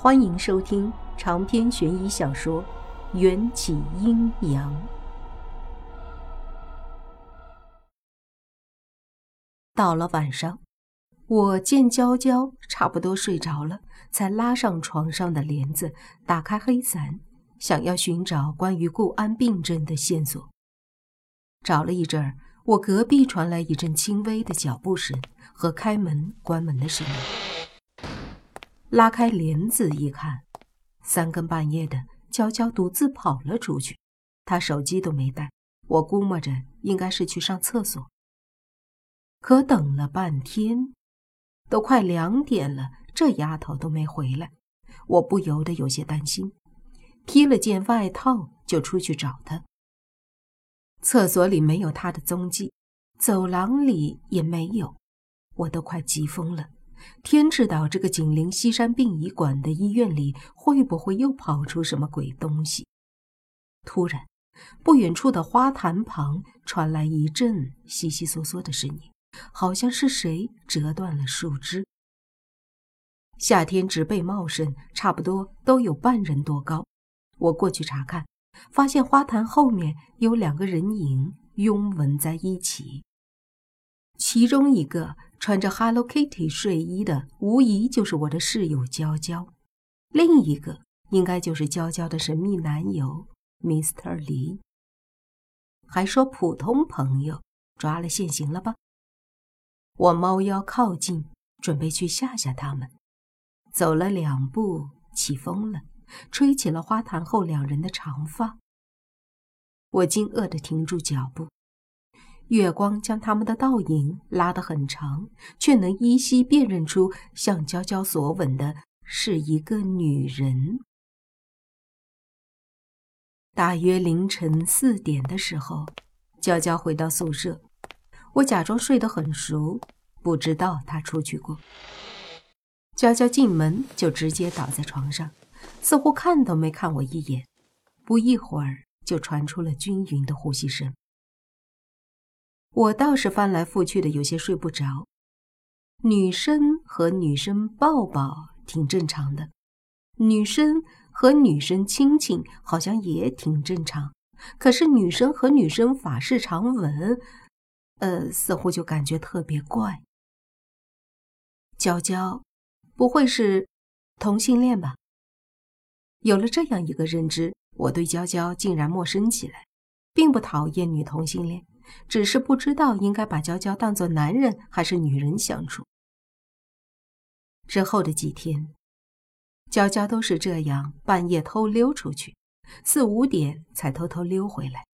欢迎收听长篇悬疑小说《缘起阴阳》。到了晚上，我见娇娇差不多睡着了，才拉上床上的帘子，打开黑伞，想要寻找关于顾安病症的线索。找了一阵儿，我隔壁传来一阵轻微的脚步声和开门、关门的声音。拉开帘子一看，三更半夜的，娇娇独自跑了出去，她手机都没带。我估摸着应该是去上厕所。可等了半天，都快两点了，这丫头都没回来，我不由得有些担心，披了件外套就出去找她。厕所里没有她的踪迹，走廊里也没有，我都快急疯了。天知道这个紧邻西山殡仪馆的医院里会不会又跑出什么鬼东西？突然，不远处的花坛旁传来一阵悉悉嗦嗦的声音，好像是谁折断了树枝。夏天植被茂盛，差不多都有半人多高。我过去查看，发现花坛后面有两个人影拥吻在一起。其中一个穿着 Hello Kitty 睡衣的，无疑就是我的室友娇娇；另一个应该就是娇娇的神秘男友 Mr. 李。还说普通朋友，抓了现行了吧？我猫腰靠近，准备去吓吓他们。走了两步，起风了，吹起了花坛后两人的长发。我惊愕地停住脚步。月光将他们的倒影拉得很长，却能依稀辨认出向娇娇所吻的是一个女人。大约凌晨四点的时候，娇娇回到宿舍，我假装睡得很熟，不知道她出去过。娇娇进门就直接倒在床上，似乎看都没看我一眼。不一会儿，就传出了均匀的呼吸声。我倒是翻来覆去的，有些睡不着。女生和女生抱抱挺正常的，女生和女生亲亲好像也挺正常。可是女生和女生法式长吻，呃，似乎就感觉特别怪。娇娇，不会是同性恋吧？有了这样一个认知，我对娇娇竟然陌生起来，并不讨厌女同性恋。只是不知道应该把娇娇当作男人还是女人相处。之后的几天，娇娇都是这样半夜偷溜出去，四五点才偷偷溜回来。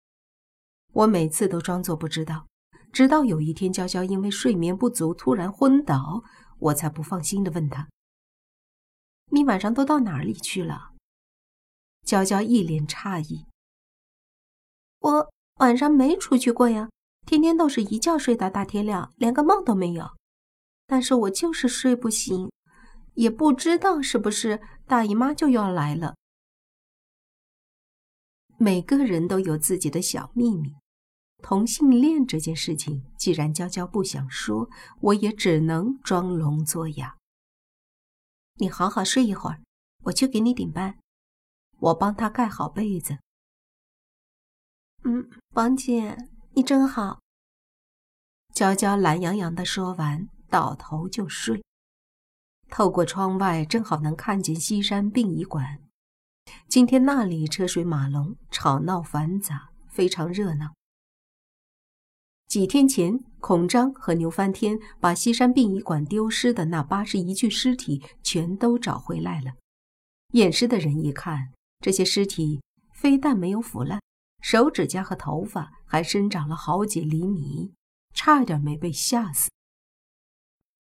我每次都装作不知道，直到有一天娇娇因为睡眠不足突然昏倒，我才不放心的问她：“你晚上都到哪里去了？”娇娇一脸诧异：“我。”晚上没出去过呀，天天都是一觉睡到大天亮，连个梦都没有。但是我就是睡不醒，也不知道是不是大姨妈就要来了。每个人都有自己的小秘密，同性恋这件事情，既然娇娇不想说，我也只能装聋作哑。你好好睡一会儿，我去给你顶班。我帮他盖好被子。嗯，王姐，你真好。娇娇懒洋洋的说完，倒头就睡。透过窗外，正好能看见西山殡仪馆。今天那里车水马龙，吵闹繁杂，非常热闹。几天前，孔章和牛翻天把西山殡仪馆丢失的那八十一具尸体全都找回来了。验尸的人一看，这些尸体非但没有腐烂。手指甲和头发还生长了好几厘米，差点没被吓死。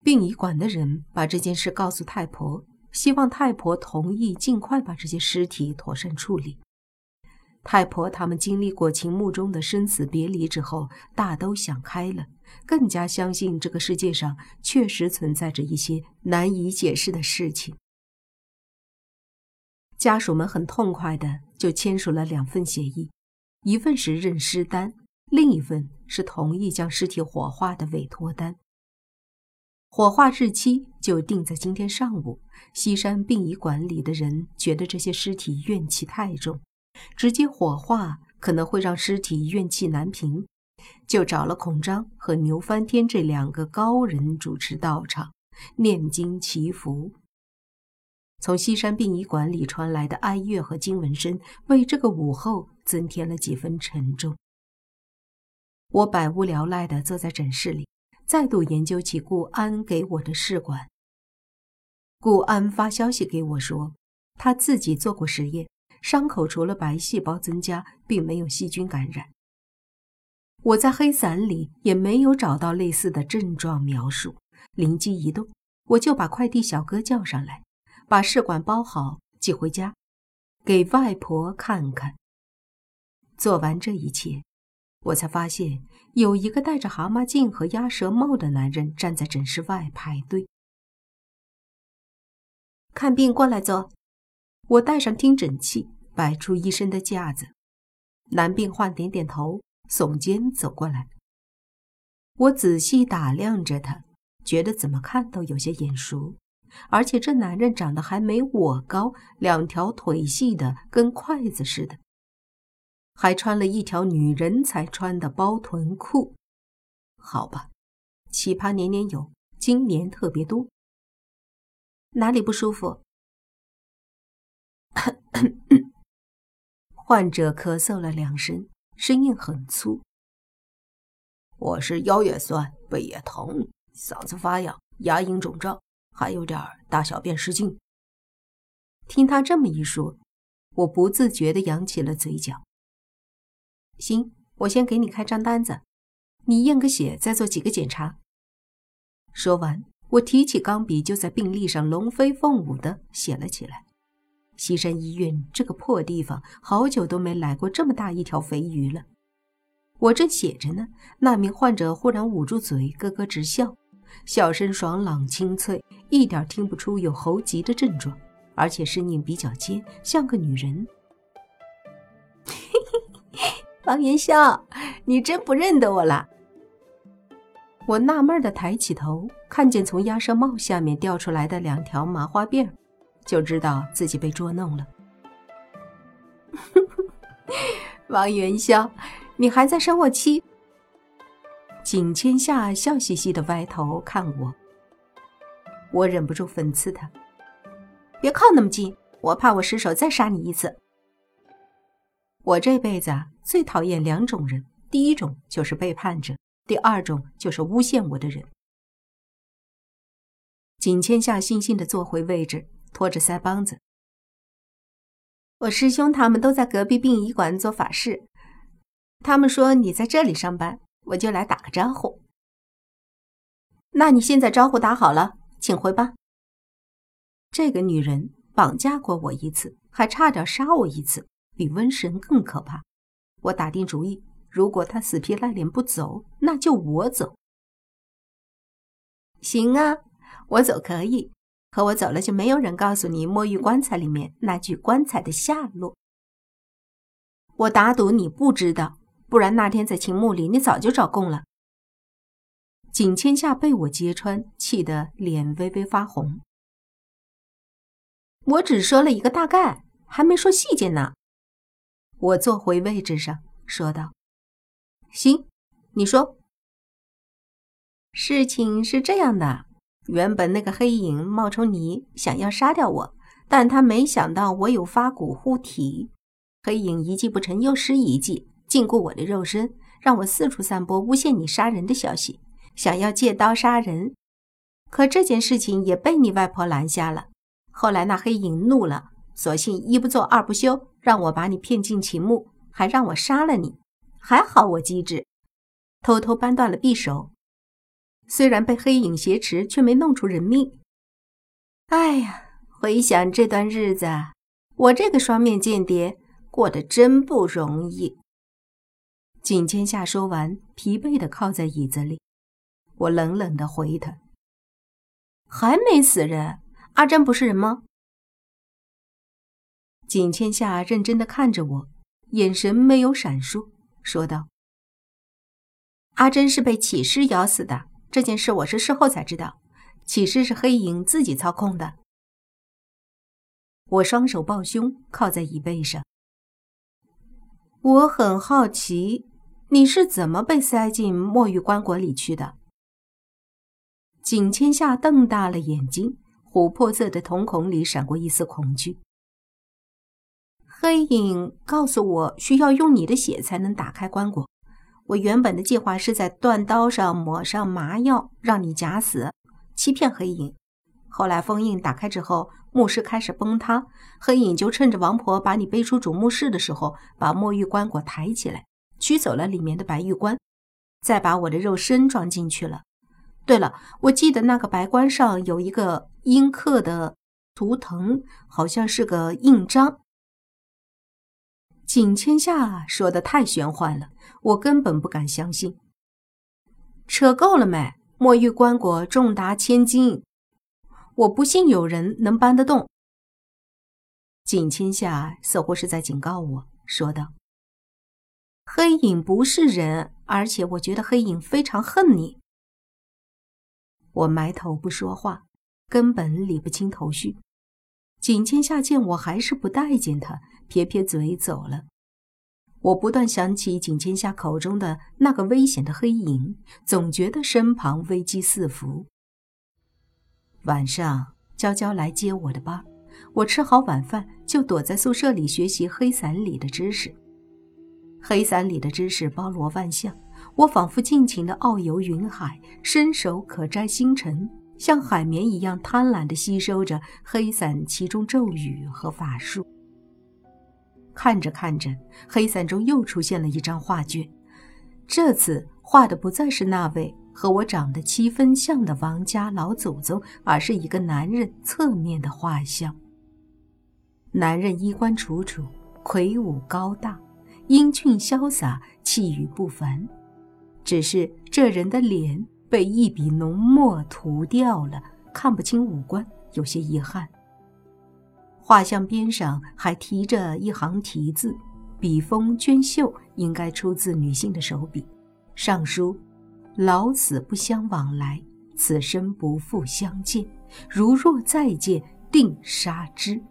殡仪馆的人把这件事告诉太婆，希望太婆同意尽快把这些尸体妥善处理。太婆他们经历过秦墓中的生死别离之后，大都想开了，更加相信这个世界上确实存在着一些难以解释的事情。家属们很痛快的就签署了两份协议。一份是认尸单，另一份是同意将尸体火化的委托单。火化日期就定在今天上午。西山殡仪馆里的人觉得这些尸体怨气太重，直接火化可能会让尸体怨气难平，就找了孔章和牛翻天这两个高人主持道场，念经祈福。从西山殡仪馆里传来的哀乐和经文声，为这个午后增添了几分沉重。我百无聊赖地坐在诊室里，再度研究起顾安给我的试管。顾安发消息给我说，他自己做过实验，伤口除了白细胞增加，并没有细菌感染。我在黑伞里也没有找到类似的症状描述。灵机一动，我就把快递小哥叫上来。把试管包好寄回家，给外婆看看。做完这一切，我才发现有一个戴着蛤蟆镜和鸭舌帽的男人站在诊室外排队看病。过来坐。我带上听诊器，摆出医生的架子。男病患点点头，耸肩走过来。我仔细打量着他，觉得怎么看都有些眼熟。而且这男人长得还没我高，两条腿细的跟筷子似的，还穿了一条女人才穿的包臀裤。好吧，奇葩年年有，今年特别多。哪里不舒服？患者咳嗽了两声，声音很粗。我是腰也酸，背也疼，嗓子发痒，牙龈肿胀。还有点大小便失禁。听他这么一说，我不自觉地扬起了嘴角。行，我先给你开张单子，你验个血，再做几个检查。说完，我提起钢笔，就在病历上龙飞凤舞地写了起来。西山医院这个破地方，好久都没来过这么大一条肥鱼了。我正写着呢，那名患者忽然捂住嘴，咯咯直笑。笑声爽朗清脆，一点听不出有喉疾的症状，而且声音比较尖，像个女人。王元宵，你真不认得我了？我纳闷的抬起头，看见从鸭舌帽下面掉出来的两条麻花辫，就知道自己被捉弄了。王元宵，你还在生我气？景千夏笑嘻嘻的歪头看我，我忍不住讽刺他：“别靠那么近，我怕我失手再杀你一次。”我这辈子啊最讨厌两种人，第一种就是背叛者，第二种就是诬陷我的人。景千夏悻悻的坐回位置，拖着腮帮子：“我师兄他们都在隔壁殡仪馆做法事，他们说你在这里上班。”我就来打个招呼。那你现在招呼打好了，请回吧。这个女人绑架过我一次，还差点杀我一次，比瘟神更可怕。我打定主意，如果他死皮赖脸不走，那就我走。行啊，我走可以，可我走了就没有人告诉你墨玉棺材里面那具棺材的下落。我打赌你不知道。不然那天在秦墓里，你早就找供了。景千夏被我揭穿，气得脸微微发红。我只说了一个大概，还没说细节呢。我坐回位置上，说道：“行，你说。事情是这样的，原本那个黑影冒充你，想要杀掉我，但他没想到我有发骨护体，黑影一计不成，又施一计。”禁锢我的肉身，让我四处散播诬陷你杀人的消息，想要借刀杀人。可这件事情也被你外婆拦下了。后来那黑影怒了，索性一不做二不休，让我把你骗进秦墓，还让我杀了你。还好我机智，偷偷扳断了匕首。虽然被黑影挟持，却没弄出人命。哎呀，回想这段日子，我这个双面间谍过得真不容易。景千夏说完，疲惫地靠在椅子里。我冷冷地回他：“还没死人？阿珍不是人吗？”景千夏认真的看着我，眼神没有闪烁，说道：“阿珍是被起尸咬死的。这件事我是事后才知道。岂是是黑影自己操控的？我双手抱胸，靠在椅背上。我很好奇，你是怎么被塞进墨玉棺椁里去的？景千夏瞪大了眼睛，琥珀色的瞳孔里闪过一丝恐惧。黑影告诉我，需要用你的血才能打开棺椁。我原本的计划是在断刀上抹上麻药，让你假死，欺骗黑影。后来封印打开之后，墓室开始崩塌，黑影就趁着王婆把你背出主墓室的时候，把墨玉棺椁抬起来，取走了里面的白玉棺，再把我的肉身装进去了。对了，我记得那个白棺上有一个阴刻的图腾，好像是个印章。景千夏说的太玄幻了，我根本不敢相信。扯够了没？墨玉棺椁重达千斤。我不信有人能搬得动。景千夏似乎是在警告我，说道：“黑影不是人，而且我觉得黑影非常恨你。”我埋头不说话，根本理不清头绪。景千夏见我还是不待见他，撇撇嘴走了。我不断想起景千夏口中的那个危险的黑影，总觉得身旁危机四伏。晚上，娇娇来接我的班，我吃好晚饭就躲在宿舍里学习黑伞里的知识。黑伞里的知识包罗万象，我仿佛尽情地遨游云海，伸手可摘星辰，像海绵一样贪婪地吸收着黑伞其中咒语和法术。看着看着，黑伞中又出现了一张画卷，这次画的不再是那位。和我长得七分像的王家老祖宗，而是一个男人侧面的画像。男人衣冠楚楚，魁梧高大，英俊潇洒，气宇不凡。只是这人的脸被一笔浓墨涂掉了，看不清五官，有些遗憾。画像边上还提着一行题字，笔锋娟秀，应该出自女性的手笔，上书。老死不相往来，此生不复相见。如若再见，定杀之。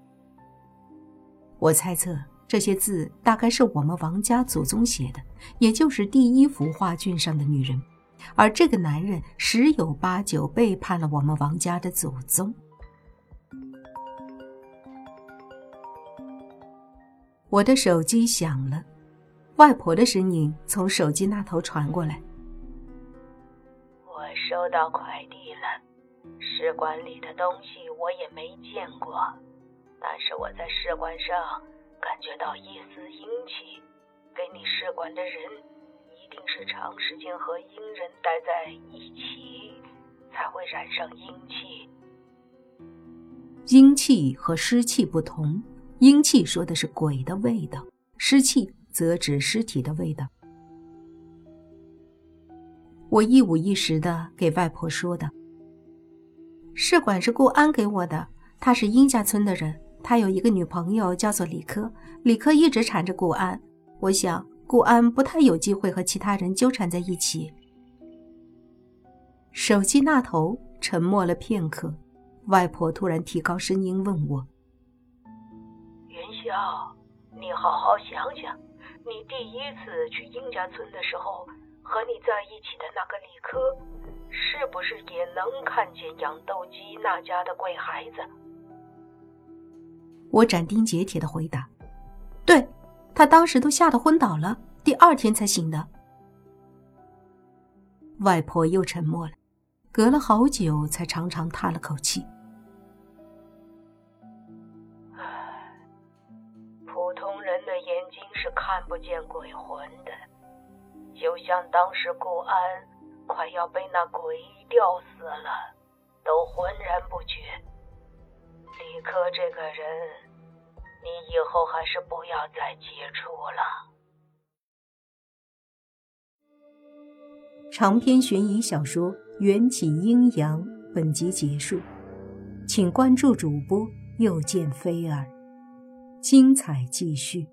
我猜测这些字大概是我们王家祖宗写的，也就是第一幅画卷上的女人。而这个男人十有八九背叛了我们王家的祖宗。我的手机响了，外婆的声音从手机那头传过来。我收到快递了，试管里的东西我也没见过，但是我在试管上感觉到一丝阴气，给你试管的人一定是长时间和阴人待在一起，才会染上阴气。阴气和湿气不同，阴气说的是鬼的味道，湿气则指尸体的味道。我一五一十的给外婆说的。试管是顾安给我的，他是殷家村的人，他有一个女朋友叫做李科，李科一直缠着顾安，我想顾安不太有机会和其他人纠缠在一起。手机那头沉默了片刻，外婆突然提高声音问我：“元宵，你好好想想，你第一次去殷家村的时候。”和你在一起的那个李科，是不是也能看见养斗鸡那家的鬼孩子？我斩钉截铁的回答：“对，他当时都吓得昏倒了，第二天才醒的。”外婆又沉默了，隔了好久才长长叹了口气：“唉，普通人的眼睛是看不见鬼魂的。”就像当时顾安快要被那鬼吊死了，都浑然不觉。李科这个人，你以后还是不要再接触了。长篇悬疑小说《缘起阴阳》本集结束，请关注主播又见菲儿，精彩继续。